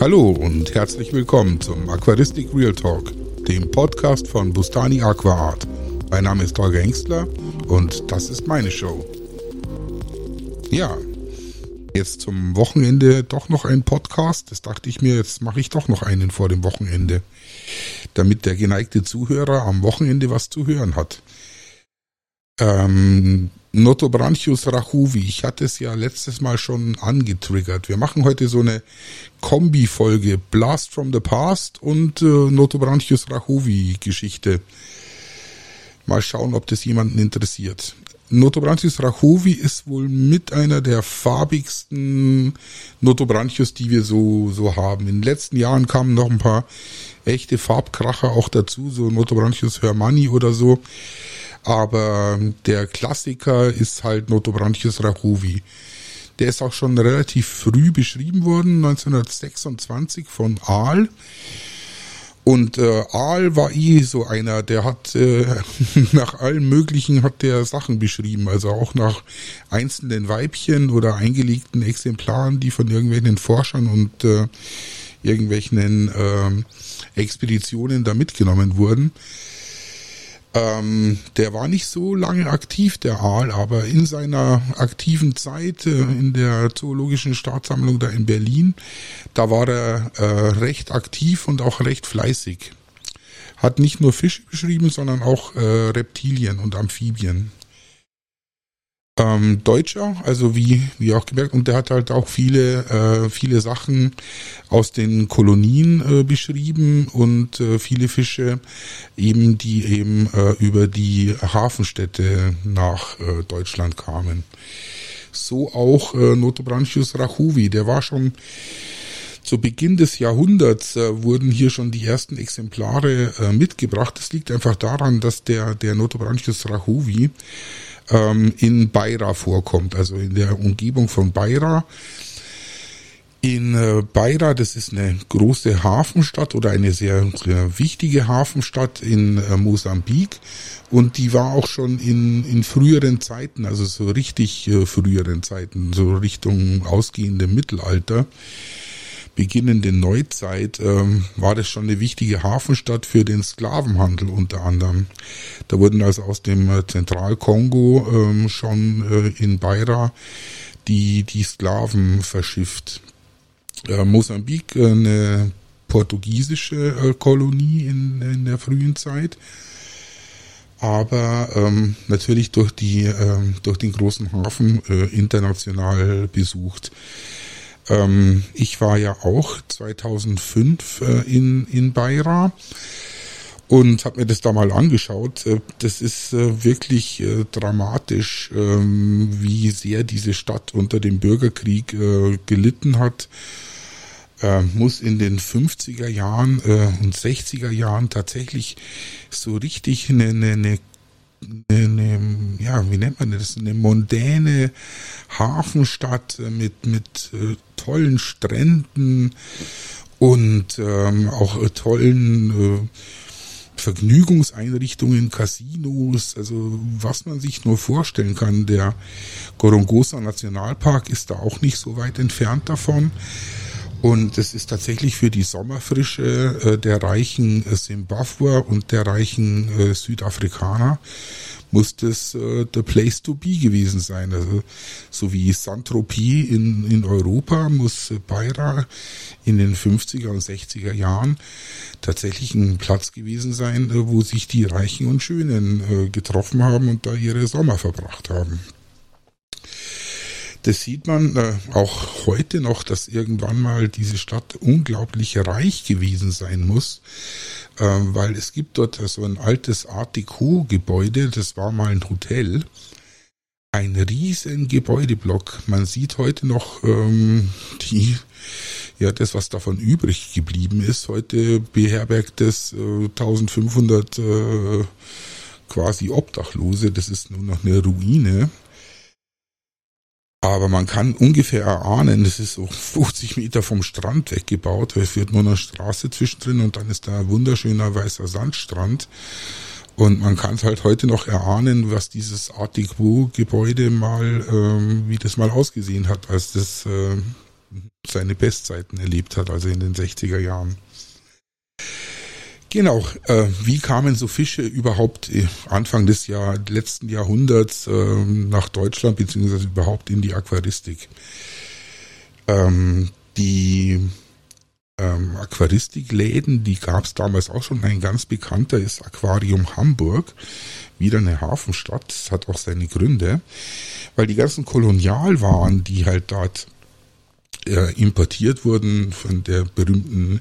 Hallo und herzlich willkommen zum Aquaristik Real Talk, dem Podcast von Bustani Aquaart. Mein Name ist Holger Engstler und das ist meine Show. Ja, jetzt zum Wochenende doch noch ein Podcast. Das dachte ich mir, jetzt mache ich doch noch einen vor dem Wochenende, damit der geneigte Zuhörer am Wochenende was zu hören hat. Ähm, Notobranchius rachuvi. Ich hatte es ja letztes Mal schon angetriggert. Wir machen heute so eine Kombi-Folge Blast from the Past und äh, Notobranchius rachuvi Geschichte. Mal schauen, ob das jemanden interessiert. Notobranchius rachovi ist wohl mit einer der farbigsten Notobranchius, die wir so, so haben. In den letzten Jahren kamen noch ein paar echte Farbkracher auch dazu, so Notobranchius hermanni oder so. Aber der Klassiker ist halt Notobranchius rachovi. Der ist auch schon relativ früh beschrieben worden, 1926 von Aal. Und äh, Aal war eh so einer, der hat äh, nach allen möglichen hat der Sachen beschrieben, also auch nach einzelnen Weibchen oder eingelegten Exemplaren, die von irgendwelchen Forschern und äh, irgendwelchen äh, Expeditionen da mitgenommen wurden. Ähm, der war nicht so lange aktiv, der Aal, aber in seiner aktiven Zeit äh, in der Zoologischen Staatssammlung da in Berlin, da war er äh, recht aktiv und auch recht fleißig. Hat nicht nur Fische beschrieben, sondern auch äh, Reptilien und Amphibien ähm, Deutscher, also wie, wie auch gemerkt, und der hat halt auch viele, äh, viele Sachen aus den Kolonien äh, beschrieben und äh, viele Fische eben, die eben äh, über die Hafenstädte nach äh, Deutschland kamen. So auch äh, Notobranchius rachuvi, der war schon zu Beginn des Jahrhunderts äh, wurden hier schon die ersten Exemplare äh, mitgebracht. Das liegt einfach daran, dass der, der Notobranchius rachuvi ähm, in Beira vorkommt, also in der Umgebung von Beira. In äh, Beira, das ist eine große Hafenstadt oder eine sehr, sehr wichtige Hafenstadt in äh, Mosambik und die war auch schon in, in früheren Zeiten, also so richtig äh, früheren Zeiten, so Richtung ausgehende Mittelalter, beginnende Neuzeit ähm, war das schon eine wichtige Hafenstadt für den Sklavenhandel unter anderem. Da wurden also aus dem äh, Zentralkongo ähm, schon äh, in Beira die, die Sklaven verschifft. Äh, Mosambik, äh, eine portugiesische äh, Kolonie in, in der frühen Zeit aber ähm, natürlich durch die ähm, durch den großen Hafen äh, international besucht. Ähm, ich war ja auch 2005 äh, in, in Beira und habe mir das da mal angeschaut. Äh, das ist äh, wirklich äh, dramatisch, ähm, wie sehr diese Stadt unter dem Bürgerkrieg gelitten hat. Äh, muss in den 50er Jahren und 60er Jahren tatsächlich so richtig eine, eine, eine eine, ja, wie nennt man das, eine mondäne Hafenstadt mit, mit äh, tollen Stränden und ähm, auch äh, tollen äh, Vergnügungseinrichtungen, Casinos, also was man sich nur vorstellen kann. Der Gorongosa Nationalpark ist da auch nicht so weit entfernt davon. Und es ist tatsächlich für die Sommerfrische äh, der reichen äh, Zimbabwer und der reichen äh, Südafrikaner muss das äh, the place to be gewesen sein. Also so wie Saint-Tropez in, in Europa muss Beira in den 50er und 60er Jahren tatsächlich ein Platz gewesen sein, wo sich die Reichen und Schönen äh, getroffen haben und da ihre Sommer verbracht haben. Das sieht man äh, auch heute noch, dass irgendwann mal diese Stadt unglaublich reich gewesen sein muss, äh, weil es gibt dort so ein altes Art Deco-Gebäude, das war mal ein Hotel. Ein riesen Gebäudeblock. Man sieht heute noch ähm, die, ja, das, was davon übrig geblieben ist. Heute beherbergt es äh, 1500 äh, quasi Obdachlose. Das ist nur noch eine Ruine. Aber man kann ungefähr erahnen, das ist so 50 Meter vom Strand weggebaut, es führt nur eine Straße zwischendrin und dann ist da ein wunderschöner weißer Sandstrand. Und man kann es halt heute noch erahnen, was dieses Art Deco-Gebäude mal, ähm, wie das mal ausgesehen hat, als das äh, seine Bestzeiten erlebt hat, also in den 60er Jahren. Genau, äh, wie kamen so Fische überhaupt äh, Anfang des Jahr, letzten Jahrhunderts äh, nach Deutschland beziehungsweise überhaupt in die Aquaristik? Ähm, die ähm, Aquaristikläden, die gab es damals auch schon. Ein ganz bekannter ist Aquarium Hamburg, wieder eine Hafenstadt. Das hat auch seine Gründe, weil die ganzen Kolonialwaren, die halt dort äh, importiert wurden von der berühmten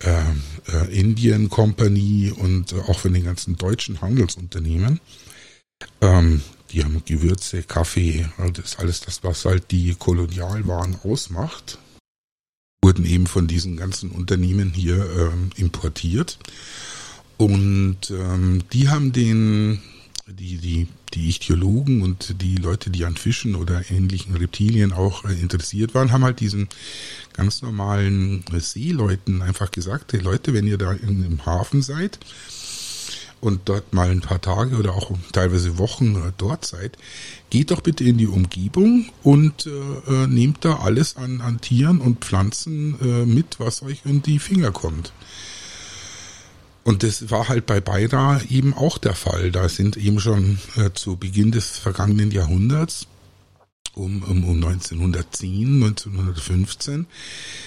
äh, äh, Indian Company und äh, auch von den ganzen deutschen Handelsunternehmen. Ähm, die haben Gewürze, Kaffee, das alles das, was halt die Kolonialwaren ausmacht. Wurden eben von diesen ganzen Unternehmen hier ähm, importiert. Und ähm, die haben den die, die, die Ichthyologen und die Leute, die an Fischen oder ähnlichen Reptilien auch äh, interessiert waren, haben halt diesen ganz normalen äh, Seeleuten einfach gesagt, hey Leute, wenn ihr da in, im Hafen seid und dort mal ein paar Tage oder auch teilweise Wochen äh, dort seid, geht doch bitte in die Umgebung und äh, nehmt da alles an, an Tieren und Pflanzen äh, mit, was euch in die Finger kommt. Und das war halt bei Beira eben auch der Fall. Da sind eben schon äh, zu Beginn des vergangenen Jahrhunderts um, um, um 1910, 1915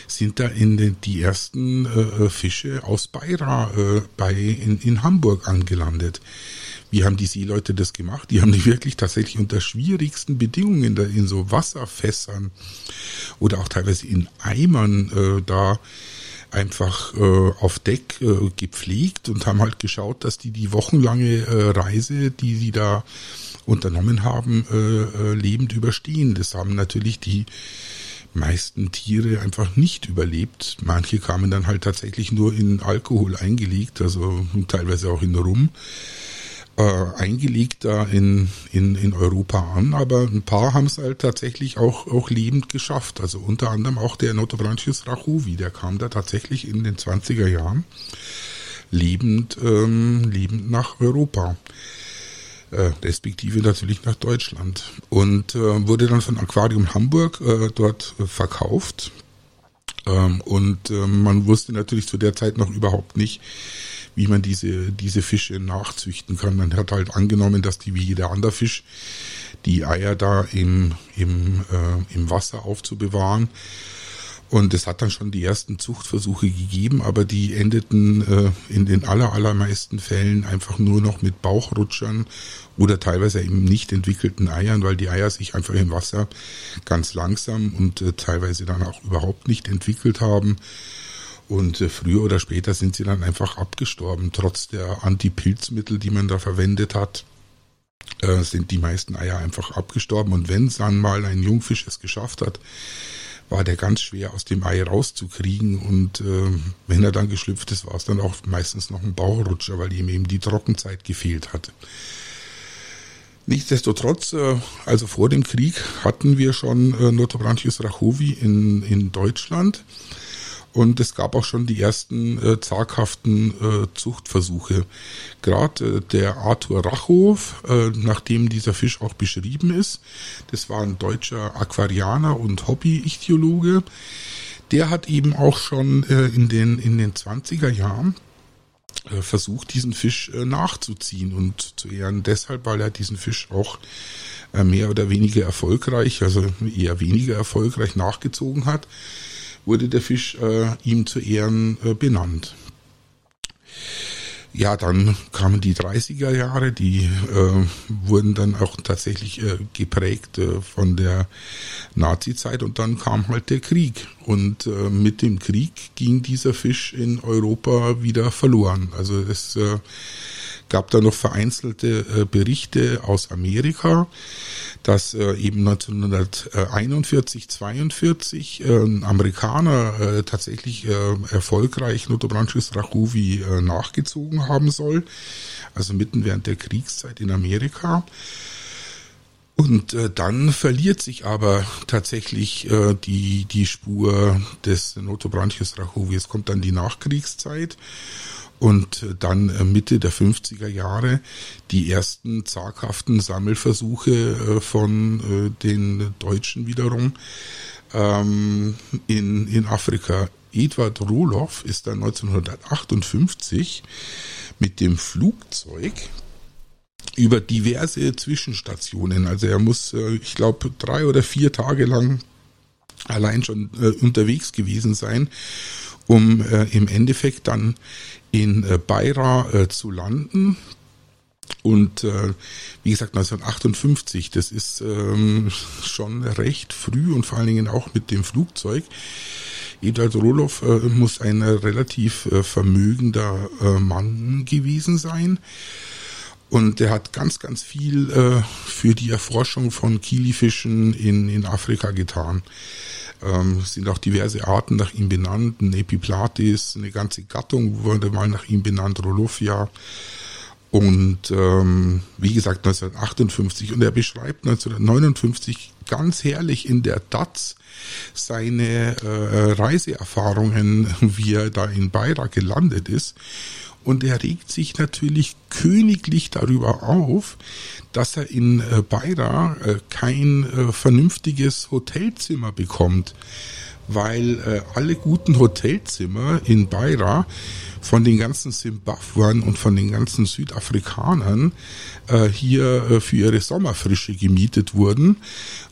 sind da in den, die ersten äh, Fische aus Beira äh, bei in, in Hamburg angelandet. Wie haben die Seeleute das gemacht? Die haben die wirklich tatsächlich unter schwierigsten Bedingungen da in so Wasserfässern oder auch teilweise in Eimern äh, da einfach äh, auf Deck äh, gepflegt und haben halt geschaut, dass die die wochenlange äh, Reise, die sie da unternommen haben, äh, äh, lebend überstehen. Das haben natürlich die meisten Tiere einfach nicht überlebt. Manche kamen dann halt tatsächlich nur in Alkohol eingelegt, also teilweise auch in Rum äh, eingelegt da in, in, in Europa an, aber ein paar haben es halt tatsächlich auch, auch lebend geschafft. Also unter anderem auch der Notobranchius rachovi, der kam da tatsächlich in den 20er Jahren lebend, ähm, lebend nach Europa. Äh, respektive natürlich nach Deutschland. Und äh, wurde dann von Aquarium Hamburg äh, dort äh, verkauft. Ähm, und äh, man wusste natürlich zu der Zeit noch überhaupt nicht, wie man diese, diese Fische nachzüchten kann. Man hat halt angenommen, dass die wie jeder andere Fisch die Eier da im, im, äh, im Wasser aufzubewahren. Und es hat dann schon die ersten Zuchtversuche gegeben, aber die endeten äh, in den aller, allermeisten Fällen einfach nur noch mit Bauchrutschern oder teilweise eben nicht entwickelten Eiern, weil die Eier sich einfach im Wasser ganz langsam und äh, teilweise dann auch überhaupt nicht entwickelt haben. Und äh, früher oder später sind sie dann einfach abgestorben. Trotz der Antipilzmittel, die man da verwendet hat, äh, sind die meisten Eier einfach abgestorben. Und wenn dann mal ein Jungfisch es geschafft hat, war der ganz schwer aus dem Ei rauszukriegen. Und äh, wenn er dann geschlüpft ist, war es dann auch meistens noch ein Bauchrutscher, weil ihm eben die Trockenzeit gefehlt hatte. Nichtsdestotrotz, äh, also vor dem Krieg hatten wir schon äh, Notobranchius rachovi in, in Deutschland. Und es gab auch schon die ersten äh, zaghaften äh, Zuchtversuche. Gerade äh, der Arthur Rachhof, äh, nachdem dieser Fisch auch beschrieben ist, das war ein deutscher Aquarianer und Hobby-Ichthyologe, der hat eben auch schon äh, in, den, in den 20er Jahren äh, versucht, diesen Fisch äh, nachzuziehen und zu ehren deshalb, weil er diesen Fisch auch äh, mehr oder weniger erfolgreich, also eher weniger erfolgreich nachgezogen hat wurde der Fisch äh, ihm zu Ehren äh, benannt. Ja, dann kamen die 30er Jahre, die äh, wurden dann auch tatsächlich äh, geprägt äh, von der Nazi-Zeit und dann kam halt der Krieg. Und äh, mit dem Krieg ging dieser Fisch in Europa wieder verloren. Also es äh, gab da noch vereinzelte äh, Berichte aus Amerika, dass äh, eben 1941, 42 äh, ein Amerikaner tatsächlich äh, erfolgreich Notobranchius rachuvi äh, nachgezogen haben soll, also mitten während der Kriegszeit in Amerika. Und äh, dann verliert sich aber tatsächlich äh, die, die Spur des Notobranchius rachuvi. Es kommt dann die Nachkriegszeit und dann äh, Mitte der 50er Jahre die ersten zaghaften Sammelversuche äh, von äh, den Deutschen wiederum ähm, in, in Afrika. Edward Roloff ist dann 1958 mit dem Flugzeug über diverse Zwischenstationen. Also er muss, äh, ich glaube, drei oder vier Tage lang allein schon äh, unterwegs gewesen sein, um äh, im Endeffekt dann in äh, Beira äh, zu landen. Und äh, wie gesagt, 1958, das ist ähm, schon recht früh und vor allen Dingen auch mit dem Flugzeug. Edward Roloff äh, muss ein relativ äh, vermögender äh, Mann gewesen sein. Und er hat ganz, ganz viel äh, für die Erforschung von Kilifischen in, in Afrika getan. Ähm, sind auch diverse Arten nach ihm benannt. Ein Epiplatis, eine ganze Gattung wurde mal nach ihm benannt, Rolophia. Und ähm, wie gesagt 1958 und er beschreibt 1959 ganz herrlich in der DATS seine äh, Reiseerfahrungen, wie er da in Beira gelandet ist. Und er regt sich natürlich königlich darüber auf, dass er in äh, Beira äh, kein äh, vernünftiges Hotelzimmer bekommt, weil alle guten Hotelzimmer in Beira von den ganzen Simbabwan und von den ganzen Südafrikanern hier für ihre Sommerfrische gemietet wurden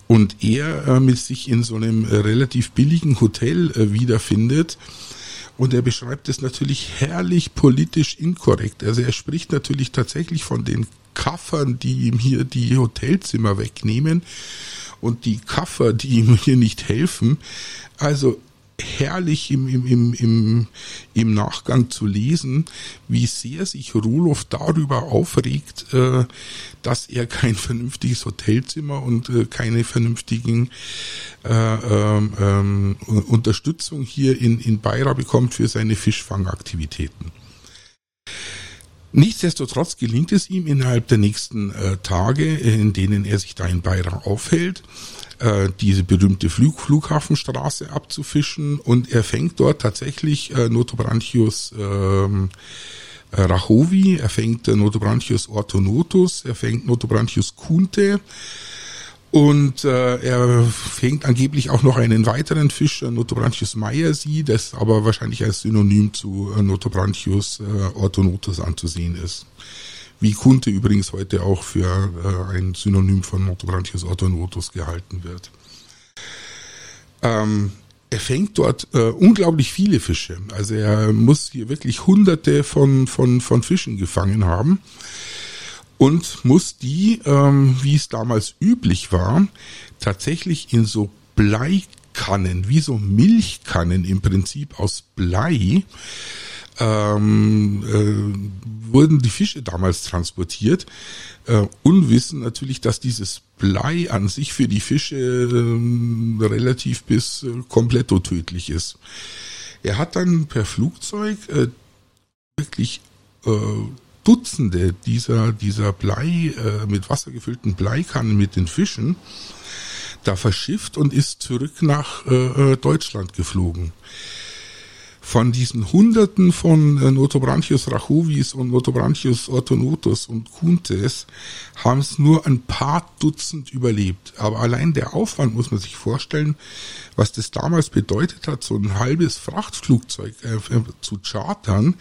und er mit sich in so einem relativ billigen Hotel wiederfindet. Und er beschreibt es natürlich herrlich politisch inkorrekt. Also er spricht natürlich tatsächlich von den Kaffern, die ihm hier die Hotelzimmer wegnehmen und die Kaffer, die ihm hier nicht helfen. Also herrlich im, im, im, im, im Nachgang zu lesen, wie sehr sich Roloff darüber aufregt, äh, dass er kein vernünftiges Hotelzimmer und äh, keine vernünftigen äh, ähm, ähm, Unterstützung hier in, in Beira bekommt für seine Fischfangaktivitäten. Nichtsdestotrotz gelingt es ihm innerhalb der nächsten äh, Tage, in denen er sich da in Beira aufhält, äh, diese berühmte Flug Flughafenstraße abzufischen und er fängt dort tatsächlich äh, Notobranchius ähm, äh, Rachovi, er fängt äh, Notobranchius orthonotus, er fängt Notobranchius kunte und äh, er fängt angeblich auch noch einen weiteren Fisch, äh, Notobranchius meyersi, das aber wahrscheinlich als Synonym zu äh, Notobranchius äh, orthonotus anzusehen ist. Wie Kunte übrigens heute auch für äh, ein Synonym von Notobranchius orthonotus gehalten wird. Ähm, er fängt dort äh, unglaublich viele Fische. Also er muss hier wirklich hunderte von, von, von Fischen gefangen haben und muss die, ähm, wie es damals üblich war, tatsächlich in so Bleikannen, wie so Milchkannen im Prinzip aus Blei, ähm, äh, wurden die Fische damals transportiert, äh, unwissen natürlich, dass dieses Blei an sich für die Fische äh, relativ bis äh, komplett tödlich ist. Er hat dann per Flugzeug äh, wirklich äh, Dutzende dieser, dieser Blei, äh, mit Wasser gefüllten Bleikannen mit den Fischen da verschifft und ist zurück nach äh, äh Deutschland geflogen. Von diesen Hunderten von äh, Notobranchius rachovis und Notobranchius orthonotus und Kuntes haben es nur ein paar Dutzend überlebt. Aber allein der Aufwand muss man sich vorstellen, was das damals bedeutet hat, so ein halbes Frachtflugzeug äh, zu chartern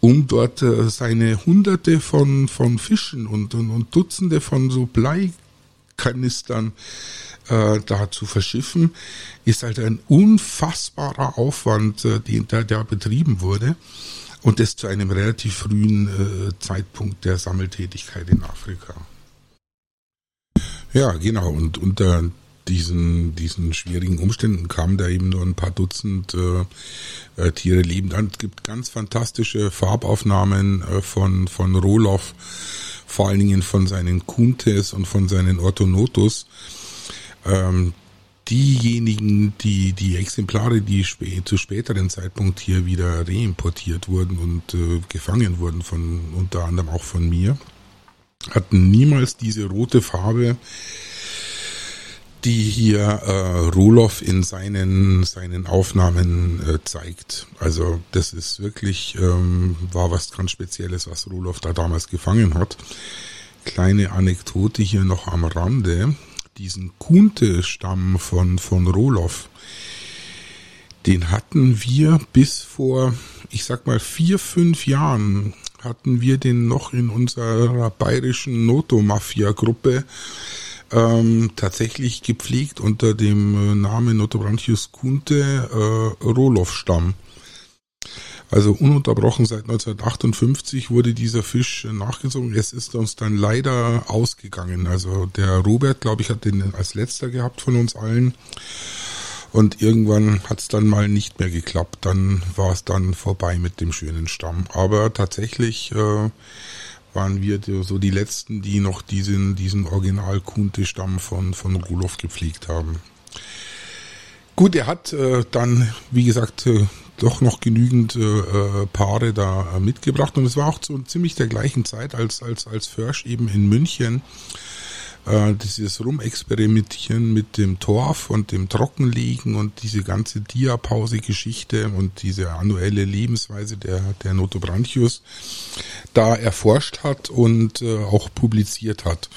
um dort äh, seine Hunderte von, von Fischen und, und, und Dutzende von so Bleikanistern äh, da zu verschiffen, ist halt ein unfassbarer Aufwand, äh, den da, der betrieben wurde. Und das zu einem relativ frühen äh, Zeitpunkt der Sammeltätigkeit in Afrika. Ja, genau. Und unter diesen, diesen schwierigen Umständen kamen da eben nur ein paar Dutzend äh, äh, Tiere lebend an. Es gibt ganz fantastische Farbaufnahmen äh, von, von Roloff, vor allen Dingen von seinen Kuntes und von seinen Orthonotus. Ähm, diejenigen, die, die Exemplare, die spä zu späteren Zeitpunkt hier wieder reimportiert wurden und äh, gefangen wurden von, unter anderem auch von mir, hatten niemals diese rote Farbe, die hier äh, Roloff in seinen seinen Aufnahmen äh, zeigt. Also das ist wirklich ähm, war was ganz Spezielles, was Roloff da damals gefangen hat. Kleine Anekdote hier noch am Rande. Diesen Kunte-Stamm von, von Roloff, den hatten wir bis vor, ich sag mal, vier, fünf Jahren hatten wir den noch in unserer bayerischen Noto-Mafia-Gruppe ähm, tatsächlich gepflegt unter dem äh, Namen Notobranchius Kunte äh, Roloff-Stamm. Also ununterbrochen seit 1958 wurde dieser Fisch nachgezogen. Es ist uns dann leider ausgegangen. Also der Robert, glaube ich, hat den als letzter gehabt von uns allen. Und irgendwann hat es dann mal nicht mehr geklappt. Dann war es dann vorbei mit dem schönen Stamm. Aber tatsächlich äh, waren wir so die letzten, die noch diesen, diesen Original-Kunte-Stamm von, von Rulof gepflegt haben. Gut, er hat äh, dann, wie gesagt, äh, doch noch genügend äh, äh Paare da äh, mitgebracht und es war auch zu ziemlich der gleichen Zeit als als als Försch eben in München äh, dieses Rumexperimentieren mit dem Torf und dem Trockenlegen und diese ganze Diapause-Geschichte und diese annuelle Lebensweise der, der Notobranchius da erforscht hat und äh, auch publiziert hat.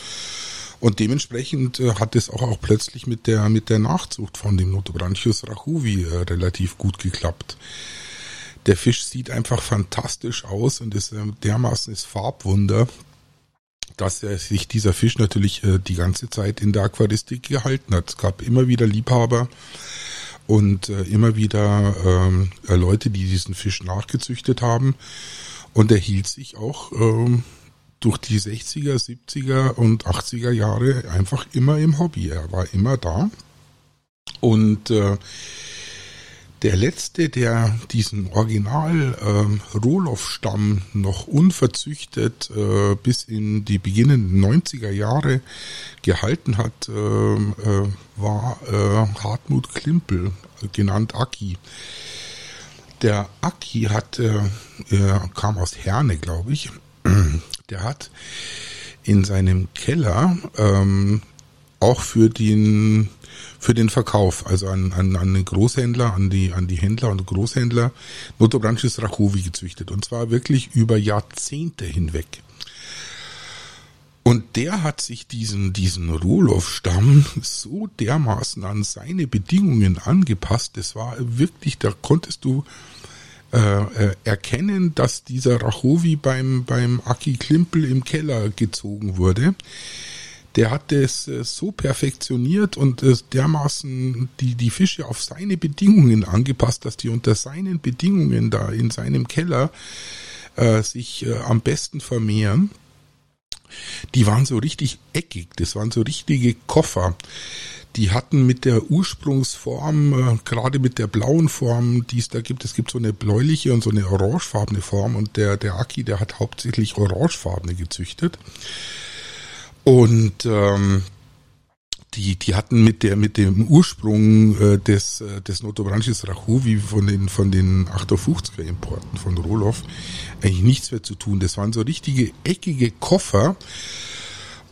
Und dementsprechend äh, hat es auch, auch plötzlich mit der, mit der Nachzucht von dem Notobranchius rachuvi äh, relativ gut geklappt. Der Fisch sieht einfach fantastisch aus und ist äh, dermaßen ist Farbwunder, dass er sich dieser Fisch natürlich die ganze Zeit in der Aquaristik gehalten hat. Es gab immer wieder Liebhaber und immer wieder ähm, äh, Leute, die diesen Fisch nachgezüchtet haben. Und er hielt sich auch ähm, durch die 60er, 70er und 80er Jahre einfach immer im Hobby. Er war immer da. Und äh, der letzte, der diesen Original äh, Roloff-Stamm noch unverzüchtet äh, bis in die beginnenden 90er Jahre gehalten hat, äh, äh, war äh, Hartmut Klimpel, genannt Aki. Der Aki hat, äh, er kam aus Herne, glaube ich, der hat in seinem Keller ähm, auch für den für den Verkauf, also an, an, an den Großhändler, an die, an die Händler und Großhändler Notobranchis Rachowi gezüchtet. Und zwar wirklich über Jahrzehnte hinweg. Und der hat sich diesen, diesen Roloff-Stamm so dermaßen an seine Bedingungen angepasst. Das war wirklich, da konntest du äh, erkennen, dass dieser Rachowi beim, beim Aki Klimpel im Keller gezogen wurde der hat es äh, so perfektioniert und äh, dermaßen die, die Fische auf seine Bedingungen angepasst, dass die unter seinen Bedingungen da in seinem Keller äh, sich äh, am besten vermehren. Die waren so richtig eckig, das waren so richtige Koffer. Die hatten mit der Ursprungsform, äh, gerade mit der blauen Form, die es da gibt, es gibt so eine bläuliche und so eine orangefarbene Form und der, der Aki, der hat hauptsächlich orangefarbene gezüchtet. Und ähm, die, die hatten mit der mit dem Ursprung äh, des äh, des Notobranchis Rachuvi von den von den 58er Importen von Roloff eigentlich nichts mehr zu tun. Das waren so richtige eckige Koffer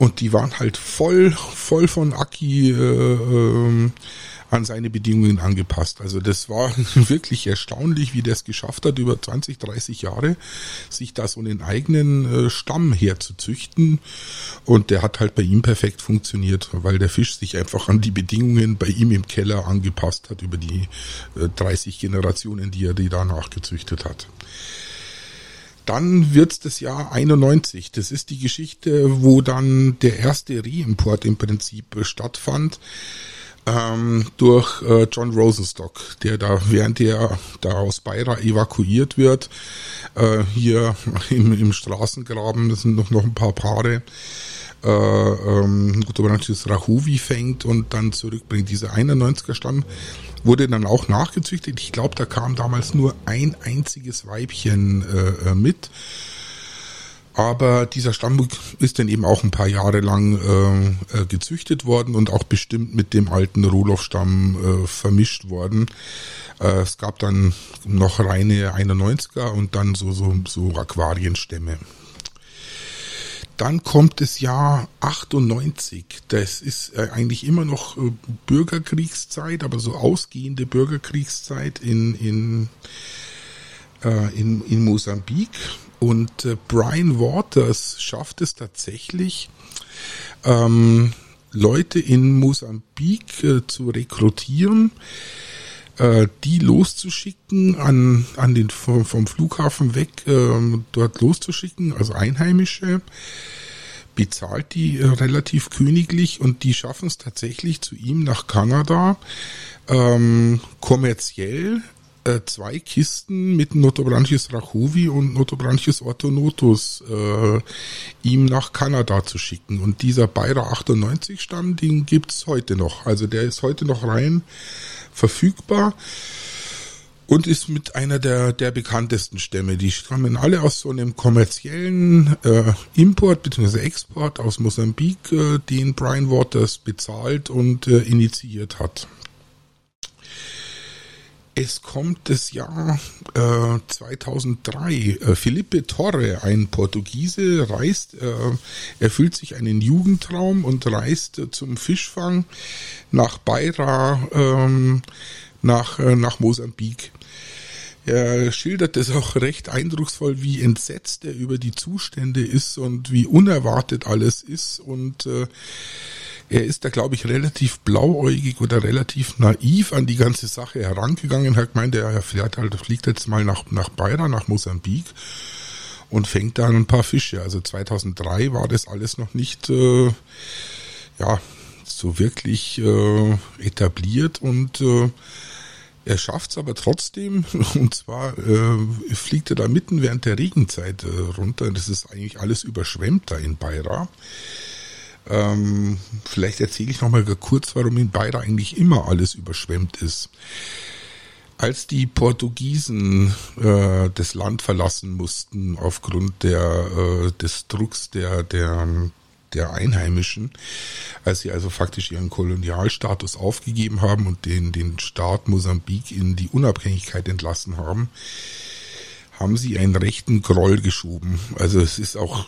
und die waren halt voll voll von Aki äh, äh, an seine Bedingungen angepasst. Also das war wirklich erstaunlich, wie der es geschafft hat, über 20, 30 Jahre sich da so einen eigenen äh, Stamm herzuzüchten. Und der hat halt bei ihm perfekt funktioniert, weil der Fisch sich einfach an die Bedingungen bei ihm im Keller angepasst hat über die 30 äh, Generationen, die er die danach gezüchtet hat. Dann wird's das Jahr 91. Das ist die Geschichte, wo dann der erste Reimport im Prinzip stattfand ähm, durch äh, John Rosenstock, der da, während er da aus Beira evakuiert wird, äh, hier im, im Straßengraben, das sind noch, noch ein paar Paare, äh, ähm, Rahuvi fängt und dann zurückbringt. Dieser 91er Stamm wurde dann auch nachgezüchtet. Ich glaube, da kam damals nur ein einziges Weibchen äh, äh mit. Aber dieser Stamm ist dann eben auch ein paar Jahre lang äh, äh, gezüchtet worden und auch bestimmt mit dem alten Roloff-Stamm äh, vermischt worden. Äh, es gab dann noch reine 91er und dann so, so, so Aquarienstämme. Dann kommt das Jahr 98. Das ist äh, eigentlich immer noch äh, Bürgerkriegszeit, aber so ausgehende Bürgerkriegszeit in, in, äh, in, in Mosambik. Und äh, Brian Waters schafft es tatsächlich, ähm, Leute in Mosambik äh, zu rekrutieren, äh, die loszuschicken, an, an den vom, Flughafen weg äh, dort loszuschicken, also Einheimische, bezahlt die äh, relativ königlich und die schaffen es tatsächlich zu ihm nach Kanada ähm, kommerziell äh, zwei Kisten mit Notobranchius rachovi und Notobranchius orthonotus äh, ihm nach Kanada zu schicken. Und dieser Bayer 98 Stamm, den gibt's heute noch. Also der ist heute noch rein verfügbar und ist mit einer der, der bekanntesten Stämme. Die stammen alle aus so einem kommerziellen äh, Import bzw. Export aus Mosambik, äh, den Brian Waters bezahlt und äh, initiiert hat. Es kommt das Jahr äh, 2003. Äh, Felipe Torre, ein Portugiese, reist, äh, erfüllt sich einen Jugendtraum und reist äh, zum Fischfang nach Beira, ähm, nach, äh, nach Mosambik. Er schildert es auch recht eindrucksvoll, wie entsetzt er über die Zustände ist und wie unerwartet alles ist und äh, er ist da, glaube ich, relativ blauäugig oder relativ naiv an die ganze Sache herangegangen. Er hat gemeint, er fährt halt, fliegt jetzt mal nach, nach Beira, nach Mosambik und fängt da ein paar Fische. Also 2003 war das alles noch nicht, äh, ja, so wirklich äh, etabliert und äh, er schafft es aber trotzdem, und zwar äh, fliegt er da mitten während der Regenzeit äh, runter. Das ist eigentlich alles überschwemmt da in Beira. Ähm, vielleicht erzähle ich nochmal kurz, warum in Beira eigentlich immer alles überschwemmt ist. Als die Portugiesen äh, das Land verlassen mussten aufgrund der, äh, des Drucks der, der, der Einheimischen, als sie also faktisch ihren Kolonialstatus aufgegeben haben und den, den Staat Mosambik in die Unabhängigkeit entlassen haben, haben sie einen rechten Groll geschoben. Also es ist auch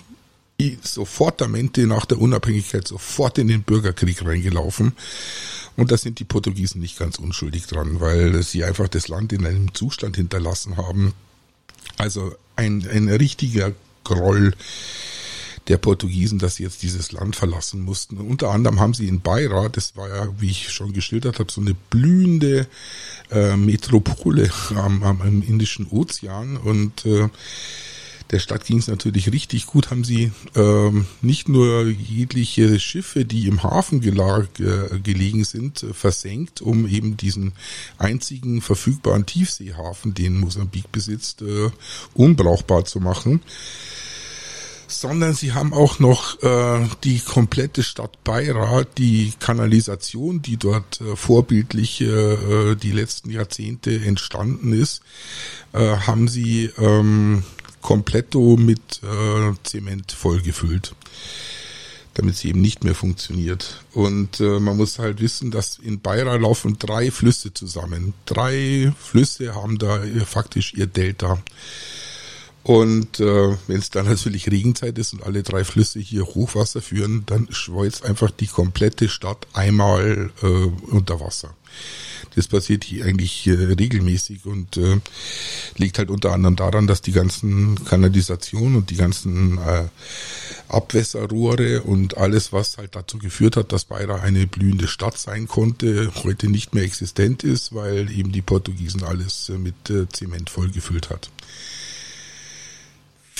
Sofortamente nach der Unabhängigkeit sofort in den Bürgerkrieg reingelaufen. Und da sind die Portugiesen nicht ganz unschuldig dran, weil sie einfach das Land in einem Zustand hinterlassen haben. Also ein, ein richtiger Groll der Portugiesen, dass sie jetzt dieses Land verlassen mussten. Und unter anderem haben sie in Beira, das war ja, wie ich schon geschildert habe, so eine blühende äh, Metropole am, am, am Indischen Ozean. Und äh, der Stadt ging es natürlich richtig gut, haben sie ähm, nicht nur jegliche Schiffe, die im Hafen gelag, äh, gelegen sind, äh, versenkt, um eben diesen einzigen verfügbaren Tiefseehafen, den Mosambik besitzt, äh, unbrauchbar zu machen sondern sie haben auch noch äh, die komplette Stadt Beira, die Kanalisation, die dort äh, vorbildlich äh, die letzten Jahrzehnte entstanden ist, äh, haben sie ähm, kompletto mit äh, Zement vollgefüllt, damit sie eben nicht mehr funktioniert. Und äh, man muss halt wissen, dass in Beira laufen drei Flüsse zusammen. Drei Flüsse haben da ihr, faktisch ihr Delta. Und äh, wenn es dann natürlich Regenzeit ist und alle drei Flüsse hier Hochwasser führen, dann schweizt einfach die komplette Stadt einmal äh, unter Wasser. Das passiert hier eigentlich äh, regelmäßig und äh, liegt halt unter anderem daran, dass die ganzen Kanalisationen und die ganzen äh, Abwässerrohre und alles, was halt dazu geführt hat, dass Beira eine blühende Stadt sein konnte, heute nicht mehr existent ist, weil eben die Portugiesen alles äh, mit äh, Zement vollgefüllt hat.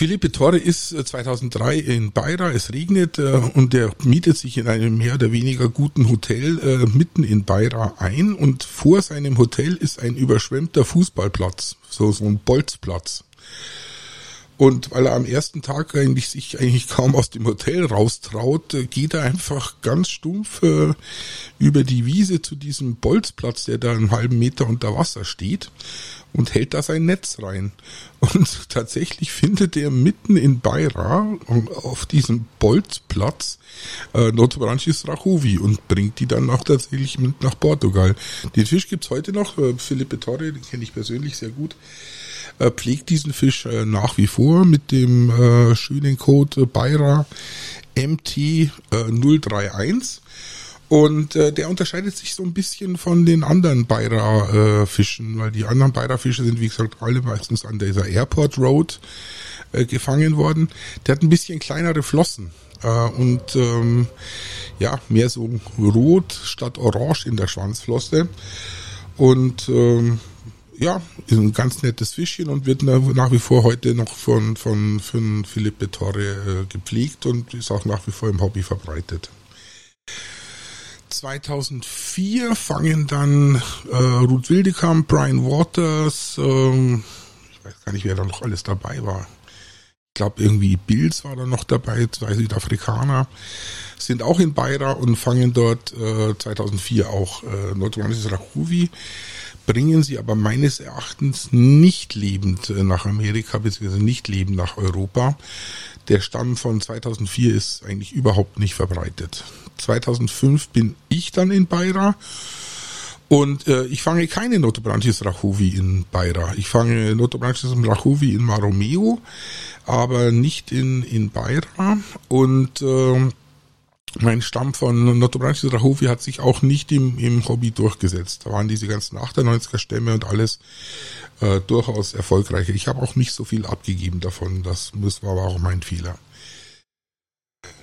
Philippe Torre ist 2003 äh, in Beira, es regnet äh, und er mietet sich in einem mehr oder weniger guten Hotel äh, mitten in Beira ein. Und vor seinem Hotel ist ein überschwemmter Fußballplatz, so, so ein Bolzplatz. Und weil er am ersten Tag eigentlich sich eigentlich kaum aus dem Hotel raustraut, äh, geht er einfach ganz stumpf äh, über die Wiese zu diesem Bolzplatz, der da einen halben Meter unter Wasser steht und hält da sein Netz rein. Und tatsächlich findet er mitten in Beira auf diesem Bolzplatz äh, Notobranchis Rachovi und bringt die dann auch tatsächlich mit nach Portugal. Den Fisch gibt's heute noch. Äh, Philippe Torre, den kenne ich persönlich sehr gut, äh, pflegt diesen Fisch äh, nach wie vor mit dem äh, schönen Code Beira MT äh, 031 und äh, der unterscheidet sich so ein bisschen von den anderen Beira-Fischen, äh, weil die anderen Beira-Fische sind, wie gesagt, alle meistens an dieser Airport Road äh, gefangen worden. Der hat ein bisschen kleinere Flossen. äh, und ähm, ja, mehr so rot statt orange in der Schwanzflosse. Und ähm, ja, ist ein ganz nettes Fischchen und wird nach wie vor heute noch von, von, von Philippe Torre äh, gepflegt und ist auch nach wie vor im Hobby verbreitet. 2004 fangen dann äh, Ruth Wildekamp, Brian Waters, ähm, ich weiß gar nicht, wer da noch alles dabei war. Ich glaube, irgendwie Bills war da noch dabei, zwei Südafrikaner, sind auch in Beira und fangen dort äh, 2004 auch äh, Nordrhein-Westfalen Rachuvi bringen sie aber meines Erachtens nicht lebend äh, nach Amerika, beziehungsweise nicht lebend nach Europa. Der Stamm von 2004 ist eigentlich überhaupt nicht verbreitet. 2005 bin ich dann in Beira und äh, ich fange keine Notobranchis Rachuvi in Beira. Ich fange Notobranchis Rachuvi in Maromeo, aber nicht in, in Beira. Und äh, mein Stamm von Notobranchis Rachuvi hat sich auch nicht im, im Hobby durchgesetzt. Da waren diese ganzen 98er Stämme und alles äh, durchaus erfolgreicher. Ich habe auch nicht so viel abgegeben davon. Das war aber auch mein Fehler.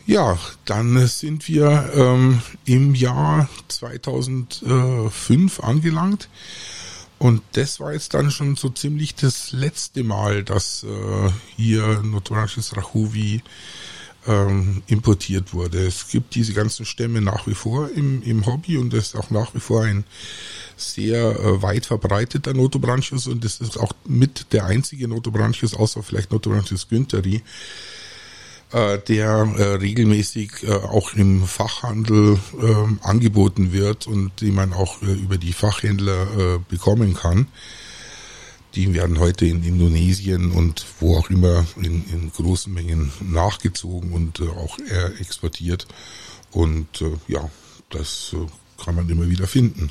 Ja, dann sind wir ähm, im Jahr 2005 angelangt. Und das war jetzt dann schon so ziemlich das letzte Mal, dass äh, hier Notorachis Rachuvi ähm, importiert wurde. Es gibt diese ganzen Stämme nach wie vor im, im Hobby und das ist auch nach wie vor ein sehr äh, weit verbreiteter Notobranchus und das ist auch mit der einzige Notobranchus, außer vielleicht Notobranchus güntheri, der äh, regelmäßig äh, auch im Fachhandel äh, angeboten wird und die man auch äh, über die Fachhändler äh, bekommen kann. Die werden heute in Indonesien und wo auch immer in, in großen Mengen nachgezogen und äh, auch äh, exportiert. Und äh, ja, das äh, kann man immer wieder finden.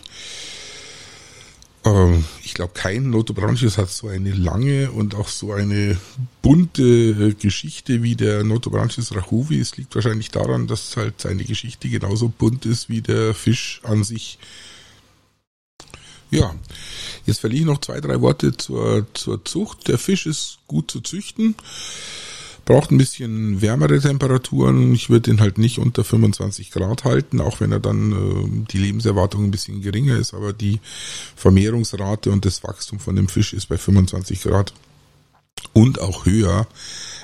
Ähm, ich glaube, kein Noto Branches hat so eine lange und auch so eine bunte äh, Geschichte wie der Noto Branches Rachuvi. Es liegt wahrscheinlich daran, dass halt seine Geschichte genauso bunt ist wie der Fisch an sich. Ja, Jetzt verliere ich noch zwei, drei Worte zur, zur Zucht. Der Fisch ist gut zu züchten, braucht ein bisschen wärmere Temperaturen. Ich würde ihn halt nicht unter 25 Grad halten, auch wenn er dann äh, die Lebenserwartung ein bisschen geringer ist, aber die Vermehrungsrate und das Wachstum von dem Fisch ist bei 25 Grad und auch höher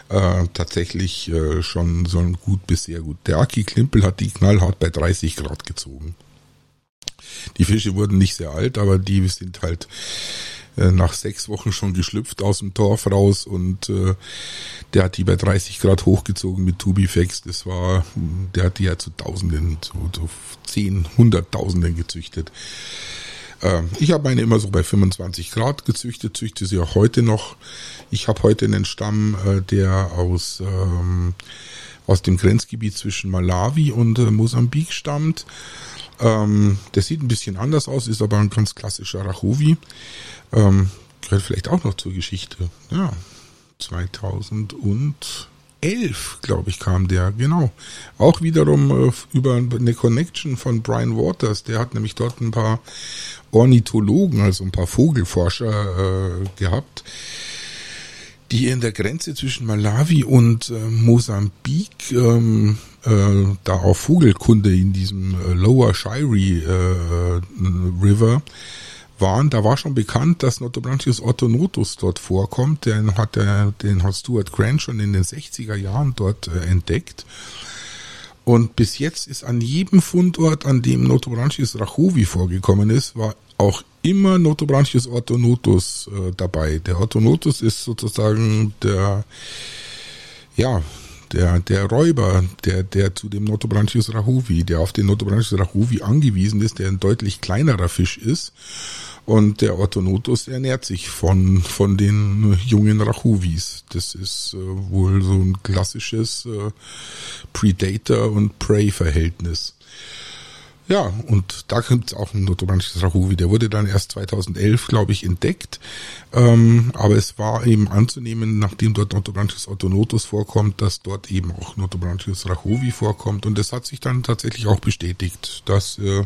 äh, tatsächlich äh, schon so ein gut bis sehr gut. Der Aki Klimpel hat die knallhart bei 30 Grad gezogen. Die Fische wurden nicht sehr alt, aber die sind halt äh, nach sechs Wochen schon geschlüpft aus dem Torf raus und äh, der hat die bei 30 Grad hochgezogen mit Tubifex. Das war, der hat die ja zu Tausenden, zu, zu zehn, Hunderttausenden gezüchtet. Äh, ich habe meine immer so bei 25 Grad gezüchtet, züchte sie auch heute noch. Ich habe heute einen Stamm, äh, der aus ähm, aus dem Grenzgebiet zwischen Malawi und äh, Mosambik stammt. Ähm, der sieht ein bisschen anders aus, ist aber ein ganz klassischer Rachowi. Ähm, gehört vielleicht auch noch zur Geschichte. Ja, 2011, glaube ich, kam der, genau. Auch wiederum äh, über eine Connection von Brian Waters. Der hat nämlich dort ein paar Ornithologen, also ein paar Vogelforscher äh, gehabt die in der Grenze zwischen Malawi und äh, Mosambik ähm, äh, da auf Vogelkunde in diesem äh, Lower Shirey äh, River waren, da war schon bekannt, dass Notobranchius orthonotus dort vorkommt. Den hat der, den hat Stuart Grant schon in den 60er Jahren dort äh, entdeckt. Und bis jetzt ist an jedem Fundort, an dem Notobranchius rachovi vorgekommen ist, war auch immer Notobranchius orthonotus äh, dabei. Der Orthonotus ist sozusagen der, ja, der, der Räuber, der, der zu dem Notobranchius rahuvi, der auf den Notobranchius rahuvi angewiesen ist, der ein deutlich kleinerer Fisch ist. Und der Orthonotus ernährt sich von, von den jungen Rachuvis. Das ist äh, wohl so ein klassisches äh, Predator- und Prey-Verhältnis. Ja, und da gibt es auch ein Notobranchisches Rahuvi. Der wurde dann erst 2011, glaube ich, entdeckt. Ähm, aber es war eben anzunehmen, nachdem dort Notobranchus autonotus vorkommt, dass dort eben auch Notobranchus rahuvi vorkommt. Und das hat sich dann tatsächlich auch bestätigt, dass äh,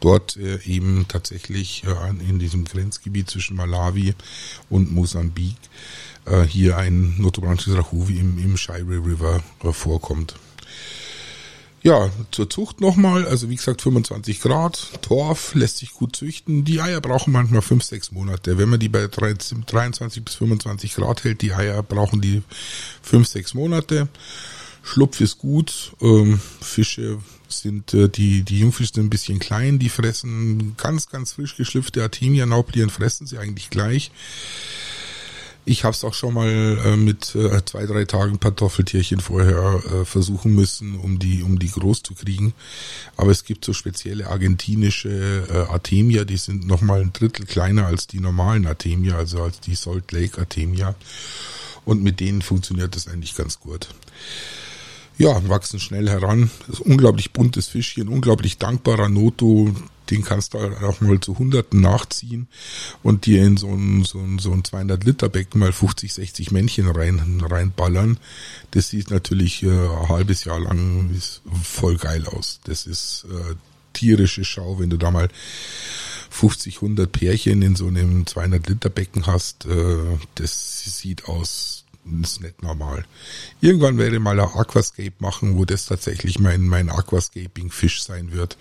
dort äh, eben tatsächlich äh, in diesem Grenzgebiet zwischen Malawi und Mosambik äh, hier ein Notobranchus rahuvi im, im Shire River äh, vorkommt. Ja, zur Zucht nochmal, also wie gesagt 25 Grad, Torf lässt sich gut züchten. Die Eier brauchen manchmal 5, 6 Monate. Wenn man die bei 23 bis 25 Grad hält, die Eier brauchen die 5, 6 Monate. Schlupf ist gut, ähm, Fische sind, äh, die, die Jungfische sind ein bisschen klein, die fressen ganz, ganz frisch geschlüpfte Artemia-Nauplien, fressen sie eigentlich gleich. Ich habe es auch schon mal äh, mit äh, zwei, drei Tagen Kartoffeltierchen vorher äh, versuchen müssen, um die, um die groß zu kriegen. Aber es gibt so spezielle argentinische äh, Artemia, die sind nochmal ein Drittel kleiner als die normalen Artemia, also als die Salt Lake Artemia. Und mit denen funktioniert das eigentlich ganz gut ja, wachsen schnell heran. Das unglaublich buntes Fischchen, unglaublich dankbarer Noto. Den kannst du auch mal zu Hunderten nachziehen und dir in so ein, so ein, so ein 200 Liter Becken mal 50, 60 Männchen rein, reinballern. Das sieht natürlich äh, ein halbes Jahr lang voll geil aus. Das ist äh, tierische Schau, wenn du da mal 50, 100 Pärchen in so einem 200 Liter Becken hast. Äh, das sieht aus ist nicht normal. Irgendwann werde ich mal ein Aquascape machen, wo das tatsächlich mein, mein Aquascaping-Fisch sein wird.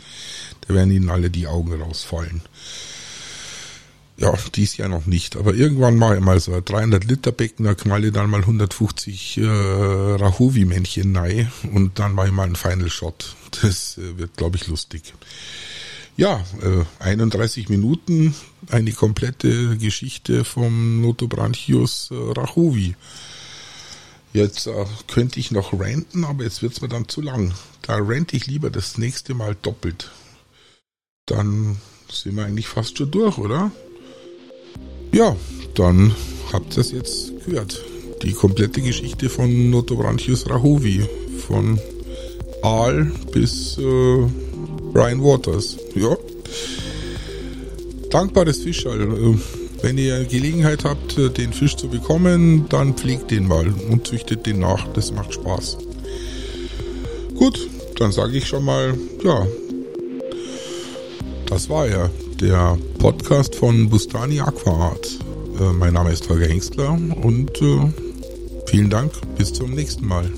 Da werden ihnen alle die Augen rausfallen. Ja, dies Jahr noch nicht. Aber irgendwann mache ich mal so ein 300 Liter Becken, da knall ich dann mal 150 äh, Rahuvi-Männchen rein und dann mache ich mal einen Final Shot. Das äh, wird, glaube ich, lustig. Ja, äh, 31 Minuten, eine komplette Geschichte vom Notobranchius äh, Rahuvi. Jetzt äh, könnte ich noch ranten, aber jetzt wird's mir dann zu lang. Da rente ich lieber das nächste Mal doppelt. Dann sind wir eigentlich fast schon durch, oder? Ja, dann habt ihr es jetzt gehört. Die komplette Geschichte von Notobranchius rahovi. Von Aal bis äh, Brian Waters. Ja. Dankbares Fischall. Äh, wenn ihr Gelegenheit habt, äh, den Fisch zu bekommen, dann pflegt den mal und züchtet den nach. Das macht Spaß. Gut, dann sage ich schon mal, ja, das war ja der Podcast von Bustani Aquaart. Äh, mein Name ist Holger Hengstler und äh, vielen Dank. Bis zum nächsten Mal.